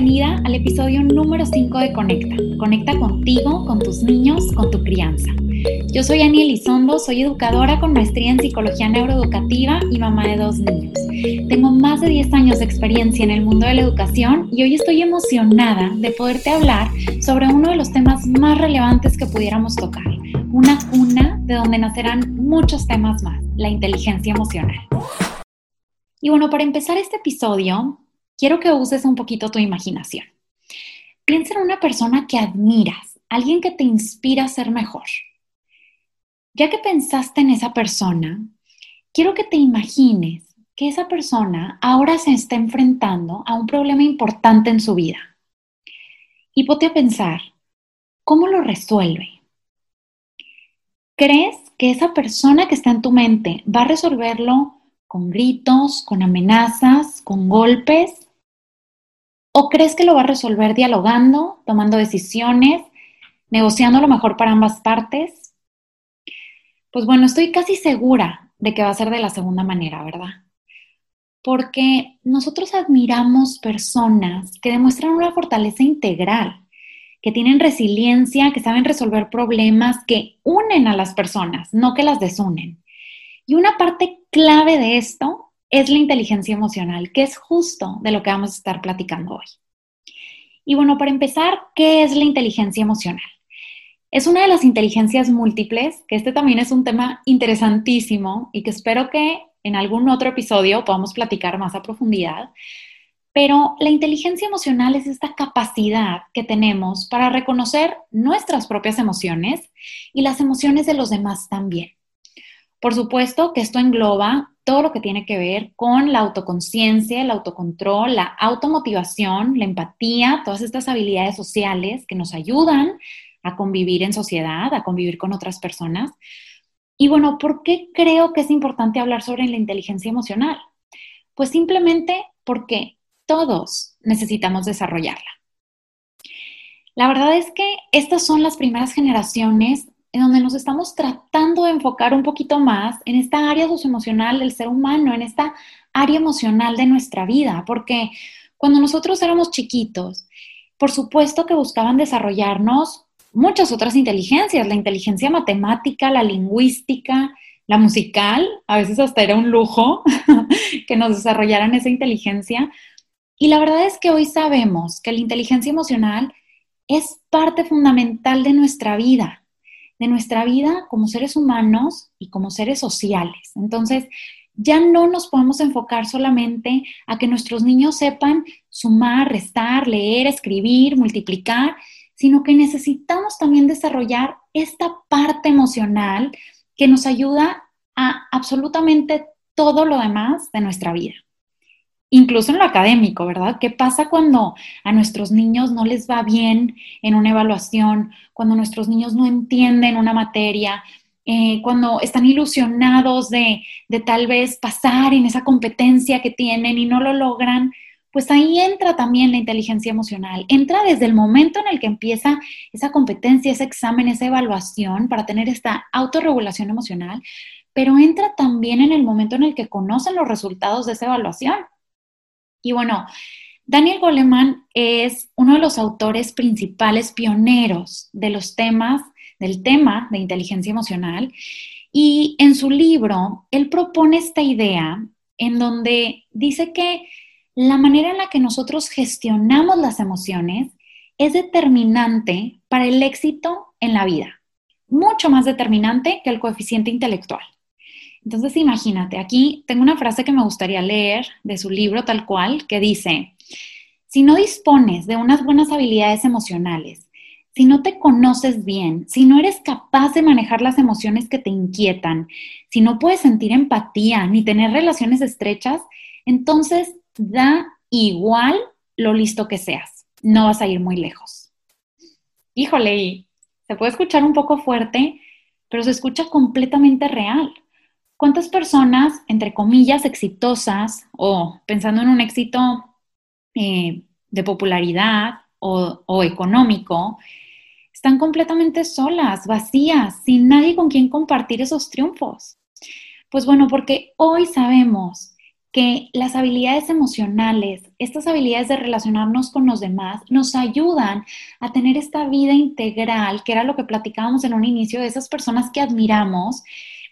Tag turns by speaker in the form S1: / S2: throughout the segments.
S1: bienvenida al episodio número 5 de Conecta. Conecta contigo, con tus niños, con tu crianza. Yo soy Ani Elizondo, soy educadora con maestría en psicología neuroeducativa y mamá de dos niños. Tengo más de 10 años de experiencia en el mundo de la educación y hoy estoy emocionada de poderte hablar sobre uno de los temas más relevantes que pudiéramos tocar, una cuna de donde nacerán muchos temas más, la inteligencia emocional. Y bueno, para empezar este episodio, quiero que uses un poquito tu imaginación. Piensa en una persona que admiras, alguien que te inspira a ser mejor. Ya que pensaste en esa persona, quiero que te imagines que esa persona ahora se está enfrentando a un problema importante en su vida. Y ponte a pensar, ¿cómo lo resuelve? ¿Crees que esa persona que está en tu mente va a resolverlo con gritos, con amenazas, con golpes? ¿O crees que lo va a resolver dialogando, tomando decisiones, negociando lo mejor para ambas partes? Pues bueno, estoy casi segura de que va a ser de la segunda manera, ¿verdad? Porque nosotros admiramos personas que demuestran una fortaleza integral, que tienen resiliencia, que saben resolver problemas, que unen a las personas, no que las desunen. Y una parte clave de esto es la inteligencia emocional, que es justo de lo que vamos a estar platicando hoy. Y bueno, para empezar, ¿qué es la inteligencia emocional? Es una de las inteligencias múltiples, que este también es un tema interesantísimo y que espero que en algún otro episodio podamos platicar más a profundidad. Pero la inteligencia emocional es esta capacidad que tenemos para reconocer nuestras propias emociones y las emociones de los demás también. Por supuesto que esto engloba todo lo que tiene que ver con la autoconciencia, el autocontrol, la automotivación, la empatía, todas estas habilidades sociales que nos ayudan a convivir en sociedad, a convivir con otras personas. Y bueno, ¿por qué creo que es importante hablar sobre la inteligencia emocional? Pues simplemente porque todos necesitamos desarrollarla. La verdad es que estas son las primeras generaciones en donde nos estamos tratando de enfocar un poquito más en esta área socioemocional del ser humano, en esta área emocional de nuestra vida, porque cuando nosotros éramos chiquitos, por supuesto que buscaban desarrollarnos muchas otras inteligencias, la inteligencia matemática, la lingüística, la musical, a veces hasta era un lujo que nos desarrollaran esa inteligencia. Y la verdad es que hoy sabemos que la inteligencia emocional es parte fundamental de nuestra vida de nuestra vida como seres humanos y como seres sociales. Entonces, ya no nos podemos enfocar solamente a que nuestros niños sepan sumar, restar, leer, escribir, multiplicar, sino que necesitamos también desarrollar esta parte emocional que nos ayuda a absolutamente todo lo demás de nuestra vida incluso en lo académico, ¿verdad? ¿Qué pasa cuando a nuestros niños no les va bien en una evaluación, cuando nuestros niños no entienden una materia, eh, cuando están ilusionados de, de tal vez pasar en esa competencia que tienen y no lo logran? Pues ahí entra también la inteligencia emocional. Entra desde el momento en el que empieza esa competencia, ese examen, esa evaluación para tener esta autorregulación emocional, pero entra también en el momento en el que conocen los resultados de esa evaluación y bueno, Daniel Goleman es uno de los autores principales pioneros de los temas, del tema de inteligencia emocional. Y en su libro, él propone esta idea en donde dice que la manera en la que nosotros gestionamos las emociones es determinante para el éxito en la vida, mucho más determinante que el coeficiente intelectual. Entonces, imagínate, aquí tengo una frase que me gustaría leer de su libro tal cual, que dice, si no dispones de unas buenas habilidades emocionales, si no te conoces bien, si no eres capaz de manejar las emociones que te inquietan, si no puedes sentir empatía ni tener relaciones estrechas, entonces da igual lo listo que seas. No vas a ir muy lejos. Híjole, y se puede escuchar un poco fuerte, pero se escucha completamente real. ¿Cuántas personas, entre comillas, exitosas o pensando en un éxito eh, de popularidad o, o económico, están completamente solas, vacías, sin nadie con quien compartir esos triunfos? Pues bueno, porque hoy sabemos que las habilidades emocionales, estas habilidades de relacionarnos con los demás, nos ayudan a tener esta vida integral, que era lo que platicábamos en un inicio de esas personas que admiramos,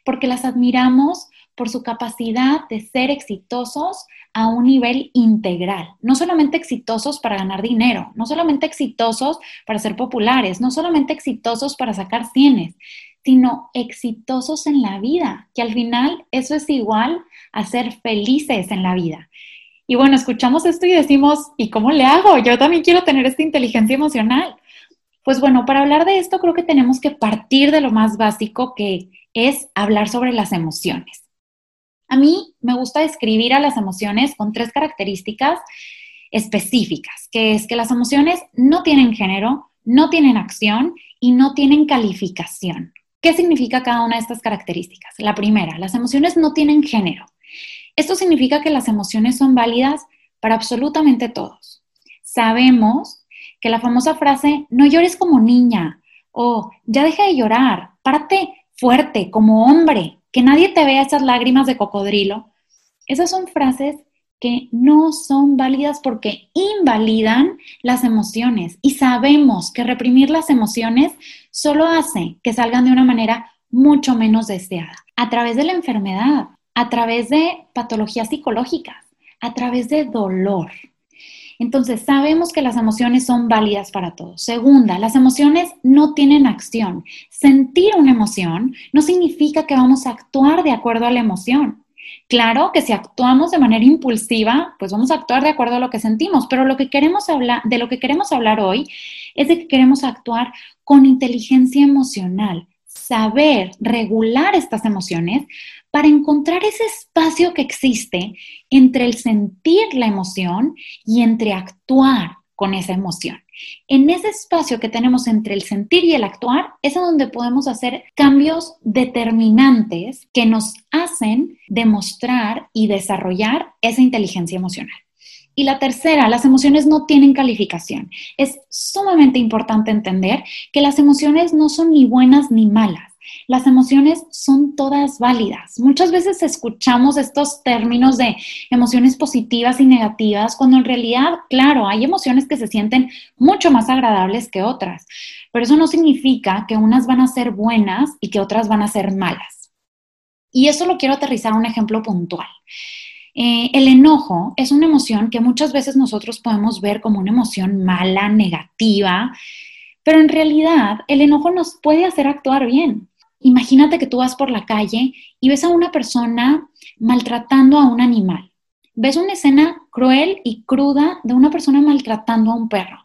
S1: porque las admiramos por su capacidad de ser exitosos a un nivel integral. No solamente exitosos para ganar dinero, no solamente exitosos para ser populares, no solamente exitosos para sacar cienes, sino exitosos en la vida, que al final eso es igual a ser felices en la vida. Y bueno, escuchamos esto y decimos, ¿y cómo le hago? Yo también quiero tener esta inteligencia emocional. Pues bueno, para hablar de esto creo que tenemos que partir de lo más básico que es hablar sobre las emociones. A mí me gusta describir a las emociones con tres características específicas, que es que las emociones no tienen género, no tienen acción y no tienen calificación. ¿Qué significa cada una de estas características? La primera, las emociones no tienen género. Esto significa que las emociones son válidas para absolutamente todos. Sabemos que la famosa frase, no llores como niña o ya deja de llorar, párate fuerte como hombre, que nadie te vea esas lágrimas de cocodrilo. Esas son frases que no son válidas porque invalidan las emociones y sabemos que reprimir las emociones solo hace que salgan de una manera mucho menos deseada, a través de la enfermedad, a través de patologías psicológicas, a través de dolor. Entonces, sabemos que las emociones son válidas para todos. Segunda, las emociones no tienen acción. Sentir una emoción no significa que vamos a actuar de acuerdo a la emoción. Claro que si actuamos de manera impulsiva, pues vamos a actuar de acuerdo a lo que sentimos, pero lo que queremos hablar, de lo que queremos hablar hoy es de que queremos actuar con inteligencia emocional, saber regular estas emociones para encontrar ese espacio que existe entre el sentir la emoción y entre actuar con esa emoción. En ese espacio que tenemos entre el sentir y el actuar es donde podemos hacer cambios determinantes que nos hacen demostrar y desarrollar esa inteligencia emocional. Y la tercera, las emociones no tienen calificación. Es sumamente importante entender que las emociones no son ni buenas ni malas. Las emociones son todas válidas. Muchas veces escuchamos estos términos de emociones positivas y negativas, cuando en realidad, claro, hay emociones que se sienten mucho más agradables que otras, pero eso no significa que unas van a ser buenas y que otras van a ser malas. Y eso lo quiero aterrizar un ejemplo puntual. Eh, el enojo es una emoción que muchas veces nosotros podemos ver como una emoción mala, negativa, pero en realidad el enojo nos puede hacer actuar bien. Imagínate que tú vas por la calle y ves a una persona maltratando a un animal. Ves una escena cruel y cruda de una persona maltratando a un perro.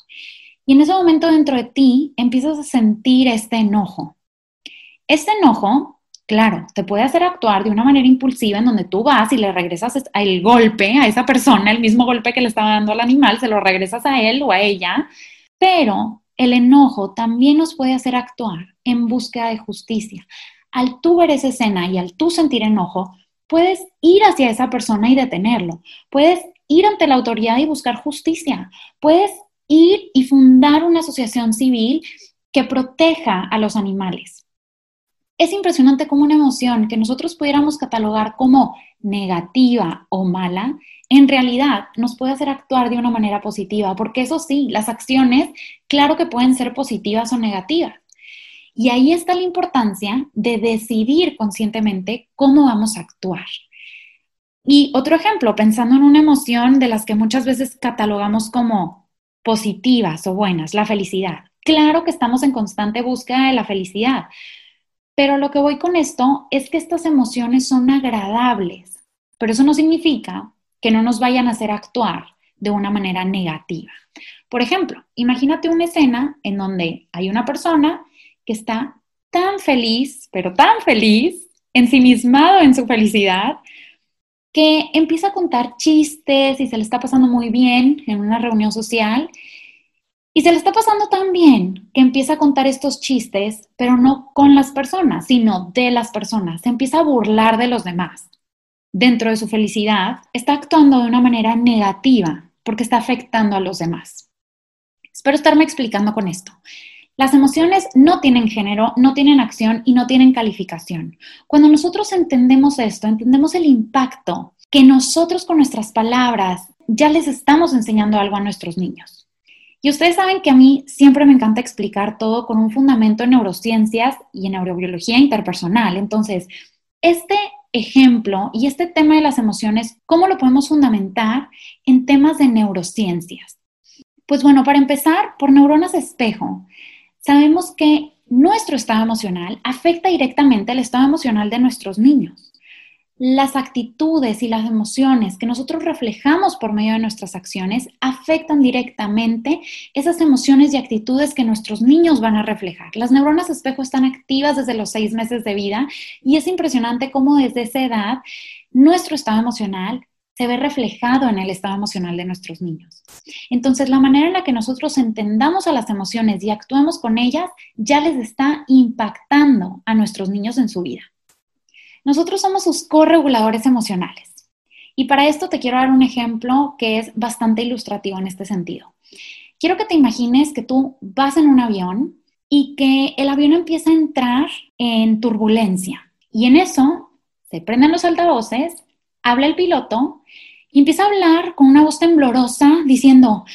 S1: Y en ese momento dentro de ti empiezas a sentir este enojo. Este enojo, claro, te puede hacer actuar de una manera impulsiva en donde tú vas y le regresas el golpe a esa persona, el mismo golpe que le estaba dando al animal, se lo regresas a él o a ella, pero el enojo también nos puede hacer actuar en búsqueda de justicia. Al tú ver esa escena y al tú sentir enojo, puedes ir hacia esa persona y detenerlo. Puedes ir ante la autoridad y buscar justicia. Puedes ir y fundar una asociación civil que proteja a los animales. Es impresionante cómo una emoción que nosotros pudiéramos catalogar como negativa o mala, en realidad nos puede hacer actuar de una manera positiva, porque eso sí, las acciones, claro que pueden ser positivas o negativas, y ahí está la importancia de decidir conscientemente cómo vamos a actuar. Y otro ejemplo, pensando en una emoción de las que muchas veces catalogamos como positivas o buenas, la felicidad. Claro que estamos en constante búsqueda de la felicidad, pero lo que voy con esto es que estas emociones son agradables, pero eso no significa que no nos vayan a hacer actuar de una manera negativa. Por ejemplo, imagínate una escena en donde hay una persona que está tan feliz, pero tan feliz, ensimismado en su felicidad, que empieza a contar chistes y se le está pasando muy bien en una reunión social. Y se le está pasando tan bien que empieza a contar estos chistes, pero no con las personas, sino de las personas. Se empieza a burlar de los demás. Dentro de su felicidad, está actuando de una manera negativa porque está afectando a los demás. Espero estarme explicando con esto. Las emociones no tienen género, no tienen acción y no tienen calificación. Cuando nosotros entendemos esto, entendemos el impacto que nosotros con nuestras palabras ya les estamos enseñando algo a nuestros niños. Y ustedes saben que a mí siempre me encanta explicar todo con un fundamento en neurociencias y en neurobiología interpersonal. Entonces, este ejemplo y este tema de las emociones, ¿cómo lo podemos fundamentar en temas de neurociencias? Pues bueno, para empezar, por neuronas espejo, sabemos que nuestro estado emocional afecta directamente el estado emocional de nuestros niños las actitudes y las emociones que nosotros reflejamos por medio de nuestras acciones afectan directamente esas emociones y actitudes que nuestros niños van a reflejar. Las neuronas espejo están activas desde los seis meses de vida y es impresionante cómo desde esa edad nuestro estado emocional se ve reflejado en el estado emocional de nuestros niños. Entonces, la manera en la que nosotros entendamos a las emociones y actuemos con ellas ya les está impactando a nuestros niños en su vida. Nosotros somos sus correguladores emocionales. Y para esto te quiero dar un ejemplo que es bastante ilustrativo en este sentido. Quiero que te imagines que tú vas en un avión y que el avión empieza a entrar en turbulencia. Y en eso se prenden los altavoces, habla el piloto y empieza a hablar con una voz temblorosa diciendo,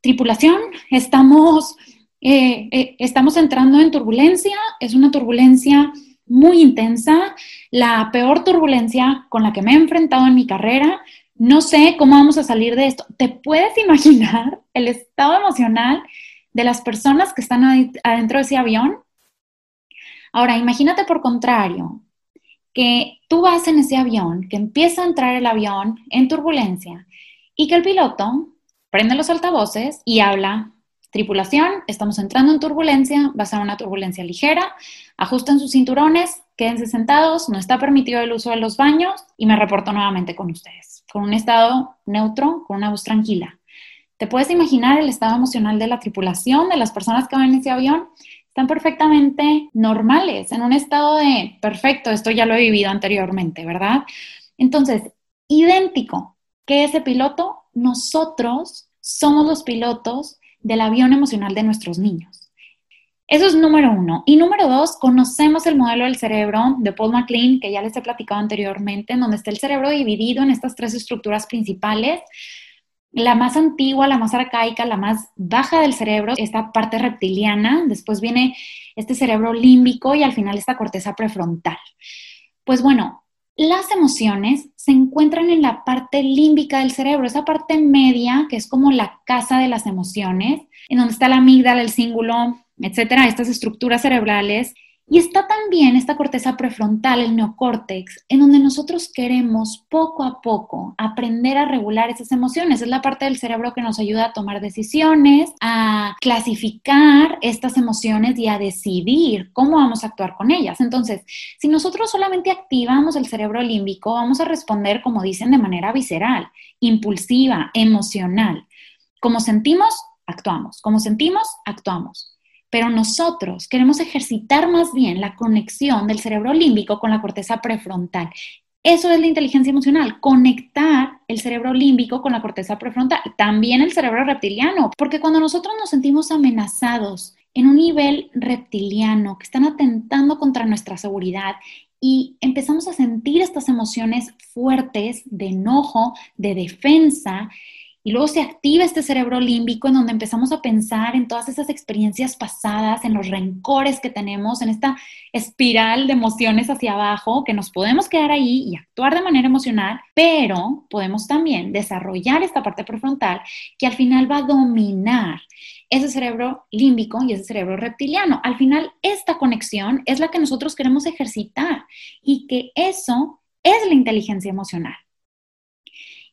S1: tripulación, estamos, eh, eh, estamos entrando en turbulencia, es una turbulencia muy intensa, la peor turbulencia con la que me he enfrentado en mi carrera. No sé cómo vamos a salir de esto. ¿Te puedes imaginar el estado emocional de las personas que están adentro de ese avión? Ahora, imagínate por contrario, que tú vas en ese avión, que empieza a entrar el avión en turbulencia y que el piloto prende los altavoces y habla Tripulación, estamos entrando en turbulencia, va a ser una turbulencia ligera, ajusten sus cinturones, quédense sentados, no está permitido el uso de los baños y me reporto nuevamente con ustedes, con un estado neutro, con una voz tranquila. ¿Te puedes imaginar el estado emocional de la tripulación, de las personas que van en ese avión? Están perfectamente normales, en un estado de perfecto, esto ya lo he vivido anteriormente, ¿verdad? Entonces, idéntico que ese piloto, nosotros somos los pilotos del avión emocional de nuestros niños. Eso es número uno. Y número dos, conocemos el modelo del cerebro de Paul MacLean, que ya les he platicado anteriormente, en donde está el cerebro dividido en estas tres estructuras principales. La más antigua, la más arcaica, la más baja del cerebro, esta parte reptiliana, después viene este cerebro límbico y al final esta corteza prefrontal. Pues bueno, las emociones se encuentran en la parte límbica del cerebro, esa parte media que es como la casa de las emociones, en donde está la amígdala, el cíngulo, etcétera, estas estructuras cerebrales y está también esta corteza prefrontal, el neocórtex, en donde nosotros queremos poco a poco aprender a regular esas emociones. Es la parte del cerebro que nos ayuda a tomar decisiones, a clasificar estas emociones y a decidir cómo vamos a actuar con ellas. Entonces, si nosotros solamente activamos el cerebro límbico, vamos a responder, como dicen, de manera visceral, impulsiva, emocional. Como sentimos, actuamos. Como sentimos, actuamos pero nosotros queremos ejercitar más bien la conexión del cerebro límbico con la corteza prefrontal. Eso es la inteligencia emocional, conectar el cerebro límbico con la corteza prefrontal, también el cerebro reptiliano, porque cuando nosotros nos sentimos amenazados en un nivel reptiliano, que están atentando contra nuestra seguridad y empezamos a sentir estas emociones fuertes de enojo, de defensa, y luego se activa este cerebro límbico en donde empezamos a pensar en todas esas experiencias pasadas, en los rencores que tenemos, en esta espiral de emociones hacia abajo, que nos podemos quedar ahí y actuar de manera emocional, pero podemos también desarrollar esta parte prefrontal que al final va a dominar ese cerebro límbico y ese cerebro reptiliano. Al final, esta conexión es la que nosotros queremos ejercitar y que eso es la inteligencia emocional.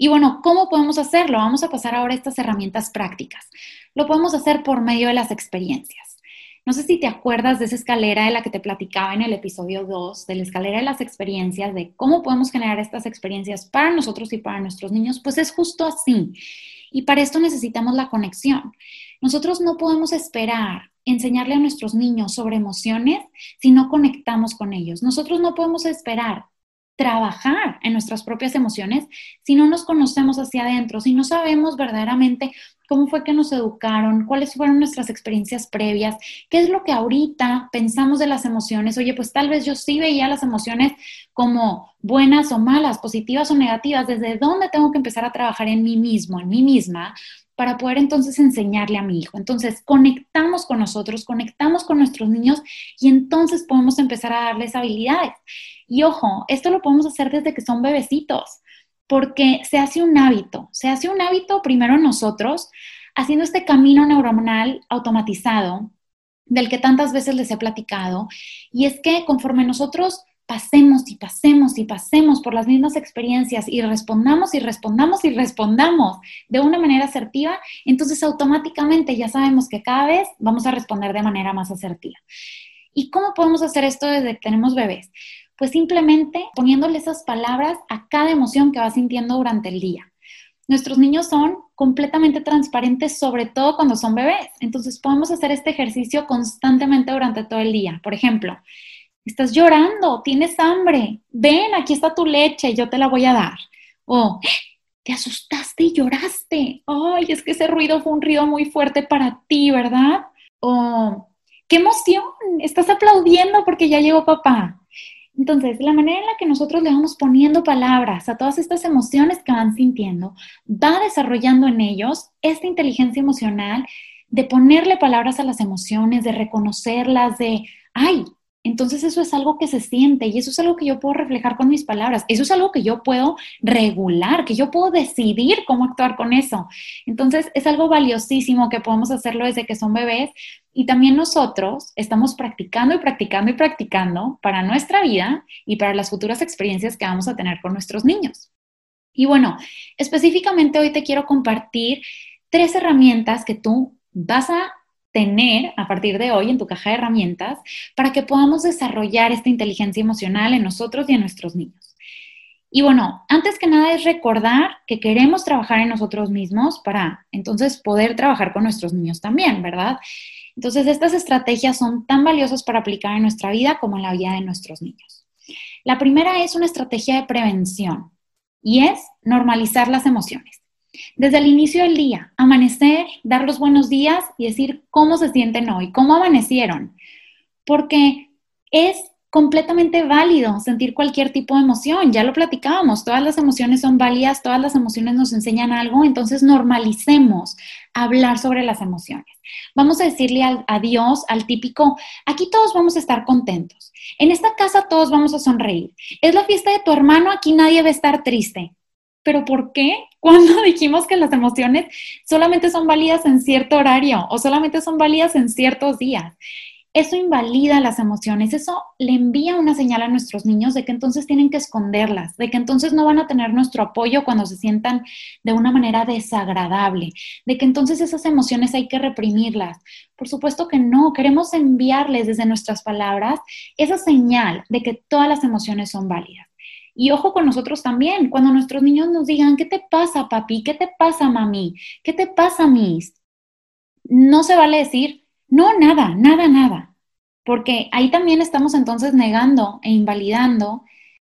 S1: Y bueno, ¿cómo podemos hacerlo? Vamos a pasar ahora a estas herramientas prácticas. Lo podemos hacer por medio de las experiencias. No sé si te acuerdas de esa escalera de la que te platicaba en el episodio 2, de la escalera de las experiencias, de cómo podemos generar estas experiencias para nosotros y para nuestros niños, pues es justo así. Y para esto necesitamos la conexión. Nosotros no podemos esperar enseñarle a nuestros niños sobre emociones si no conectamos con ellos. Nosotros no podemos esperar trabajar en nuestras propias emociones si no nos conocemos hacia adentro, si no sabemos verdaderamente cómo fue que nos educaron, cuáles fueron nuestras experiencias previas, qué es lo que ahorita pensamos de las emociones. Oye, pues tal vez yo sí veía las emociones como buenas o malas, positivas o negativas, desde dónde tengo que empezar a trabajar en mí mismo, en mí misma, para poder entonces enseñarle a mi hijo. Entonces, conectamos con nosotros, conectamos con nuestros niños y entonces podemos empezar a darles habilidades. Y ojo, esto lo podemos hacer desde que son bebecitos, porque se hace un hábito, se hace un hábito primero nosotros, haciendo este camino neuronal automatizado del que tantas veces les he platicado, y es que conforme nosotros pasemos y pasemos y pasemos por las mismas experiencias y respondamos y respondamos y respondamos de una manera asertiva, entonces automáticamente ya sabemos que cada vez vamos a responder de manera más asertiva. ¿Y cómo podemos hacer esto desde que tenemos bebés? Pues simplemente poniéndole esas palabras a cada emoción que va sintiendo durante el día. Nuestros niños son completamente transparentes, sobre todo cuando son bebés. Entonces podemos hacer este ejercicio constantemente durante todo el día. Por ejemplo, estás llorando, tienes hambre, ven, aquí está tu leche, yo te la voy a dar. O te asustaste y lloraste, ay, es que ese ruido fue un ruido muy fuerte para ti, ¿verdad? O qué emoción, estás aplaudiendo porque ya llegó papá. Entonces, la manera en la que nosotros le vamos poniendo palabras a todas estas emociones que van sintiendo, va desarrollando en ellos esta inteligencia emocional de ponerle palabras a las emociones, de reconocerlas, de, ay, entonces eso es algo que se siente y eso es algo que yo puedo reflejar con mis palabras. Eso es algo que yo puedo regular, que yo puedo decidir cómo actuar con eso. Entonces es algo valiosísimo que podemos hacerlo desde que son bebés y también nosotros estamos practicando y practicando y practicando para nuestra vida y para las futuras experiencias que vamos a tener con nuestros niños. Y bueno, específicamente hoy te quiero compartir tres herramientas que tú vas a tener a partir de hoy en tu caja de herramientas para que podamos desarrollar esta inteligencia emocional en nosotros y en nuestros niños. Y bueno, antes que nada es recordar que queremos trabajar en nosotros mismos para entonces poder trabajar con nuestros niños también, ¿verdad? Entonces, estas estrategias son tan valiosas para aplicar en nuestra vida como en la vida de nuestros niños. La primera es una estrategia de prevención y es normalizar las emociones. Desde el inicio del día, amanecer, dar los buenos días y decir cómo se sienten hoy, cómo amanecieron. Porque es completamente válido sentir cualquier tipo de emoción, ya lo platicábamos, todas las emociones son válidas, todas las emociones nos enseñan algo, entonces normalicemos hablar sobre las emociones. Vamos a decirle a, Dios, al típico, aquí todos vamos a estar contentos, en esta casa todos vamos a sonreír, es la fiesta de tu hermano, aquí nadie va a estar triste. ¿Pero por qué? Cuando dijimos que las emociones solamente son válidas en cierto horario o solamente son válidas en ciertos días. Eso invalida las emociones, eso le envía una señal a nuestros niños de que entonces tienen que esconderlas, de que entonces no van a tener nuestro apoyo cuando se sientan de una manera desagradable, de que entonces esas emociones hay que reprimirlas. Por supuesto que no, queremos enviarles desde nuestras palabras esa señal de que todas las emociones son válidas. Y ojo con nosotros también, cuando nuestros niños nos digan, ¿qué te pasa, papi? ¿Qué te pasa, mami? ¿Qué te pasa, mis? No se vale decir, no, nada, nada, nada. Porque ahí también estamos entonces negando e invalidando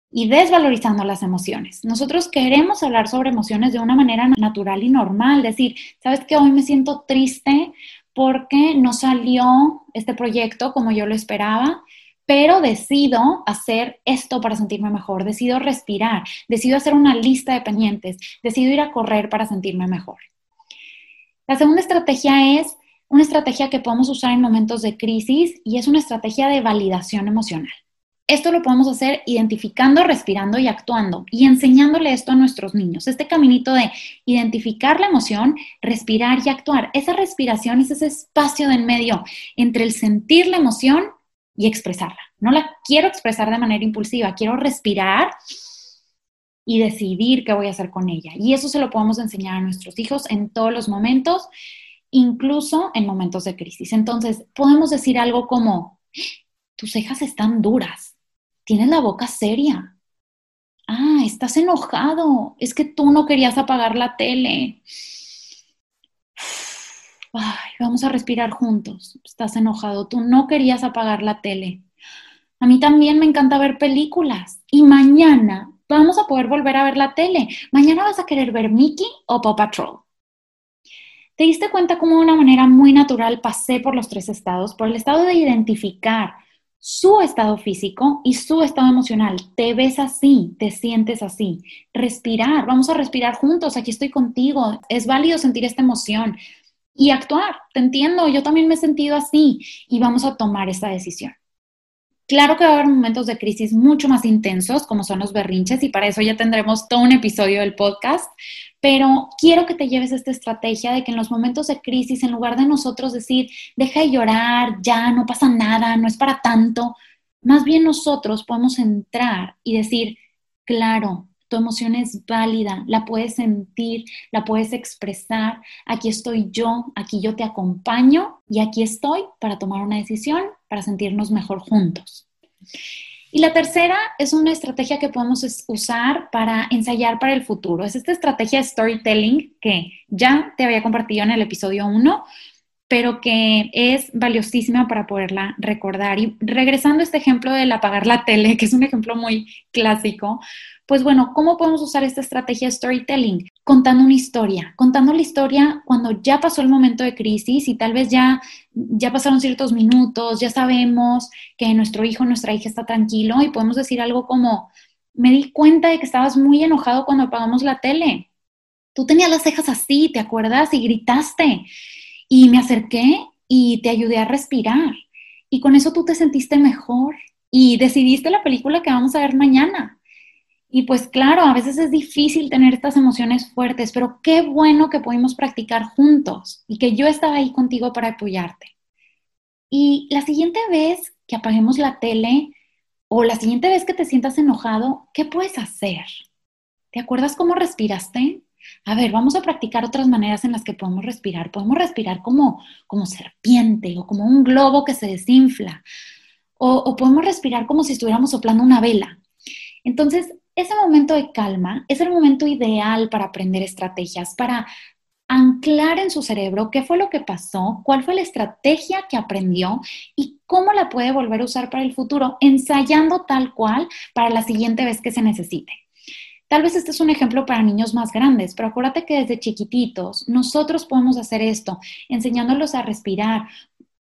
S1: y desvalorizando las emociones. Nosotros queremos hablar sobre emociones de una manera natural y normal, decir, ¿sabes que hoy me siento triste porque no salió este proyecto como yo lo esperaba? Pero decido hacer esto para sentirme mejor, decido respirar, decido hacer una lista de pendientes, decido ir a correr para sentirme mejor. La segunda estrategia es una estrategia que podemos usar en momentos de crisis y es una estrategia de validación emocional. Esto lo podemos hacer identificando, respirando y actuando y enseñándole esto a nuestros niños. Este caminito de identificar la emoción, respirar y actuar. Esa respiración es ese espacio de en medio entre el sentir la emoción y expresarla. No la quiero expresar de manera impulsiva, quiero respirar y decidir qué voy a hacer con ella. Y eso se lo podemos enseñar a nuestros hijos en todos los momentos, incluso en momentos de crisis. Entonces, podemos decir algo como, tus cejas están duras, tienes la boca seria. Ah, estás enojado, es que tú no querías apagar la tele. Ay, vamos a respirar juntos. Estás enojado, tú no querías apagar la tele. A mí también me encanta ver películas y mañana vamos a poder volver a ver la tele. Mañana vas a querer ver Mickey o Paw Patrol. ¿Te diste cuenta cómo de una manera muy natural pasé por los tres estados? Por el estado de identificar su estado físico y su estado emocional. Te ves así, te sientes así. Respirar, vamos a respirar juntos, aquí estoy contigo. Es válido sentir esta emoción y actuar. Te entiendo, yo también me he sentido así y vamos a tomar esta decisión. Claro que va a haber momentos de crisis mucho más intensos, como son los berrinches, y para eso ya tendremos todo un episodio del podcast, pero quiero que te lleves esta estrategia de que en los momentos de crisis, en lugar de nosotros decir, deja de llorar, ya no pasa nada, no es para tanto, más bien nosotros podemos entrar y decir, claro, tu emoción es válida, la puedes sentir, la puedes expresar. Aquí estoy yo, aquí yo te acompaño y aquí estoy para tomar una decisión, para sentirnos mejor juntos. Y la tercera es una estrategia que podemos usar para ensayar para el futuro. Es esta estrategia de storytelling que ya te había compartido en el episodio 1, pero que es valiosísima para poderla recordar. Y regresando a este ejemplo del apagar la tele, que es un ejemplo muy clásico, pues bueno, ¿cómo podemos usar esta estrategia de storytelling? Contando una historia, contando la historia cuando ya pasó el momento de crisis y tal vez ya, ya pasaron ciertos minutos, ya sabemos que nuestro hijo, nuestra hija está tranquilo y podemos decir algo como, me di cuenta de que estabas muy enojado cuando apagamos la tele. Tú tenías las cejas así, ¿te acuerdas? Y gritaste. Y me acerqué y te ayudé a respirar. Y con eso tú te sentiste mejor y decidiste la película que vamos a ver mañana. Y pues claro, a veces es difícil tener estas emociones fuertes, pero qué bueno que pudimos practicar juntos y que yo estaba ahí contigo para apoyarte. Y la siguiente vez que apaguemos la tele o la siguiente vez que te sientas enojado, ¿qué puedes hacer? ¿Te acuerdas cómo respiraste? A ver, vamos a practicar otras maneras en las que podemos respirar. Podemos respirar como, como serpiente o como un globo que se desinfla. O, o podemos respirar como si estuviéramos soplando una vela. Entonces, ese momento de calma es el momento ideal para aprender estrategias, para anclar en su cerebro qué fue lo que pasó, cuál fue la estrategia que aprendió y cómo la puede volver a usar para el futuro, ensayando tal cual para la siguiente vez que se necesite. Tal vez este es un ejemplo para niños más grandes, pero acuérdate que desde chiquititos nosotros podemos hacer esto, enseñándolos a respirar,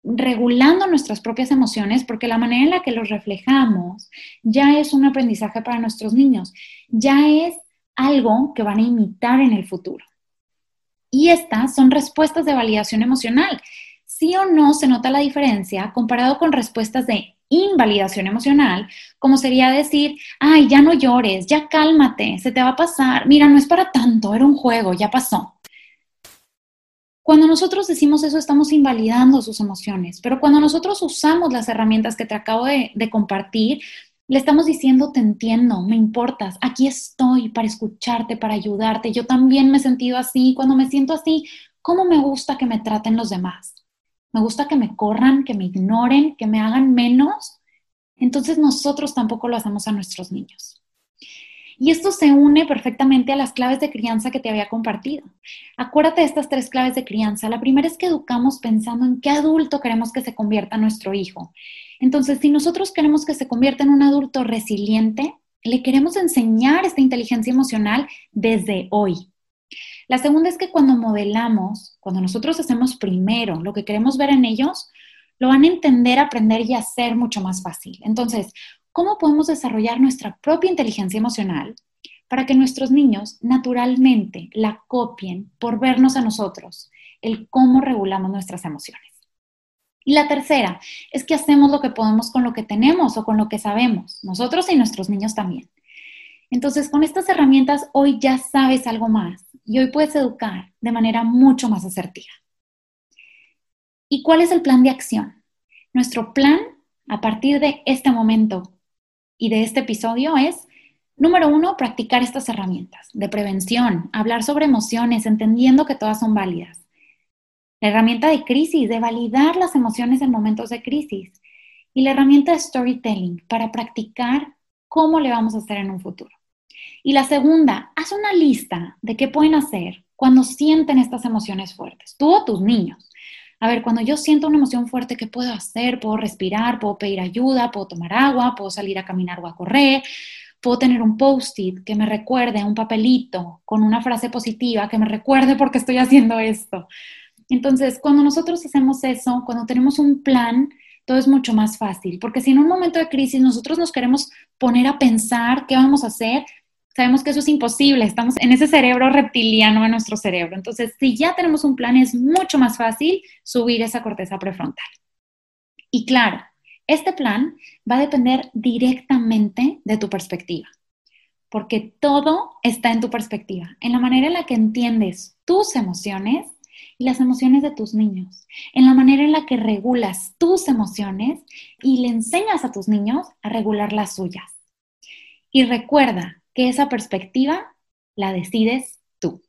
S1: regulando nuestras propias emociones, porque la manera en la que los reflejamos ya es un aprendizaje para nuestros niños, ya es algo que van a imitar en el futuro. Y estas son respuestas de validación emocional. Sí o no se nota la diferencia comparado con respuestas de invalidación emocional, como sería decir, ay, ya no llores, ya cálmate, se te va a pasar, mira, no es para tanto, era un juego, ya pasó. Cuando nosotros decimos eso, estamos invalidando sus emociones, pero cuando nosotros usamos las herramientas que te acabo de, compartir, le estamos diciendo, te entiendo, me importas, aquí estoy para escucharte, para ayudarte. Yo también me he sentido así. Cuando me siento así, ¿cómo me gusta que me traten los demás? Me gusta que me corran, que me ignoren, que me hagan menos. Entonces nosotros tampoco lo hacemos a nuestros niños. Y esto se une perfectamente a las claves de crianza que te había compartido. Acuérdate de estas tres claves de crianza. La primera es que educamos pensando en qué adulto queremos que se convierta nuestro hijo. Entonces, si nosotros queremos que se convierta en un adulto resiliente, le queremos enseñar esta inteligencia emocional desde hoy. La segunda es que cuando modelamos, cuando nosotros hacemos primero lo que queremos ver en ellos, lo van a entender, aprender y hacer mucho más fácil. Entonces, cómo podemos desarrollar nuestra propia inteligencia emocional para que nuestros niños naturalmente la copien por vernos a nosotros, el cómo regulamos nuestras emociones. Y la tercera es que hacemos lo que podemos con lo que tenemos o con lo que sabemos, nosotros y nuestros niños también. Entonces, con estas herramientas hoy ya sabes algo más y hoy puedes educar de manera mucho más asertiva. ¿Y cuál es el plan de acción? Nuestro plan a partir de este momento y de este episodio es, número uno, practicar estas herramientas de prevención, hablar sobre emociones, entendiendo que todas son válidas. La herramienta de crisis, de validar las emociones en momentos de crisis. Y la herramienta de storytelling, para practicar cómo le vamos a hacer en un futuro. Y la segunda, haz una lista de qué pueden hacer cuando sienten estas emociones fuertes, tú o tus niños. A ver, cuando yo siento una emoción fuerte, ¿qué puedo hacer? Puedo respirar, puedo pedir ayuda, puedo tomar agua, puedo salir a caminar o a correr, puedo tener un post-it que me recuerde, un papelito con una frase positiva que me recuerde por qué estoy haciendo esto. Entonces, cuando nosotros hacemos eso, cuando tenemos un plan, todo es mucho más fácil, porque si en un momento de crisis nosotros nos queremos poner a pensar qué vamos a hacer, sabemos que eso es imposible, estamos en ese cerebro reptiliano de nuestro cerebro. Entonces, si ya tenemos un plan, es mucho más fácil subir esa corteza prefrontal. Y claro, este plan va a depender directamente de tu perspectiva, porque todo está en tu perspectiva, en la manera en la que entiendes tus emociones y las emociones de tus niños, en la manera en la que regulas tus emociones y le enseñas a tus niños a regular las suyas. Y recuerda que esa perspectiva la decides tú.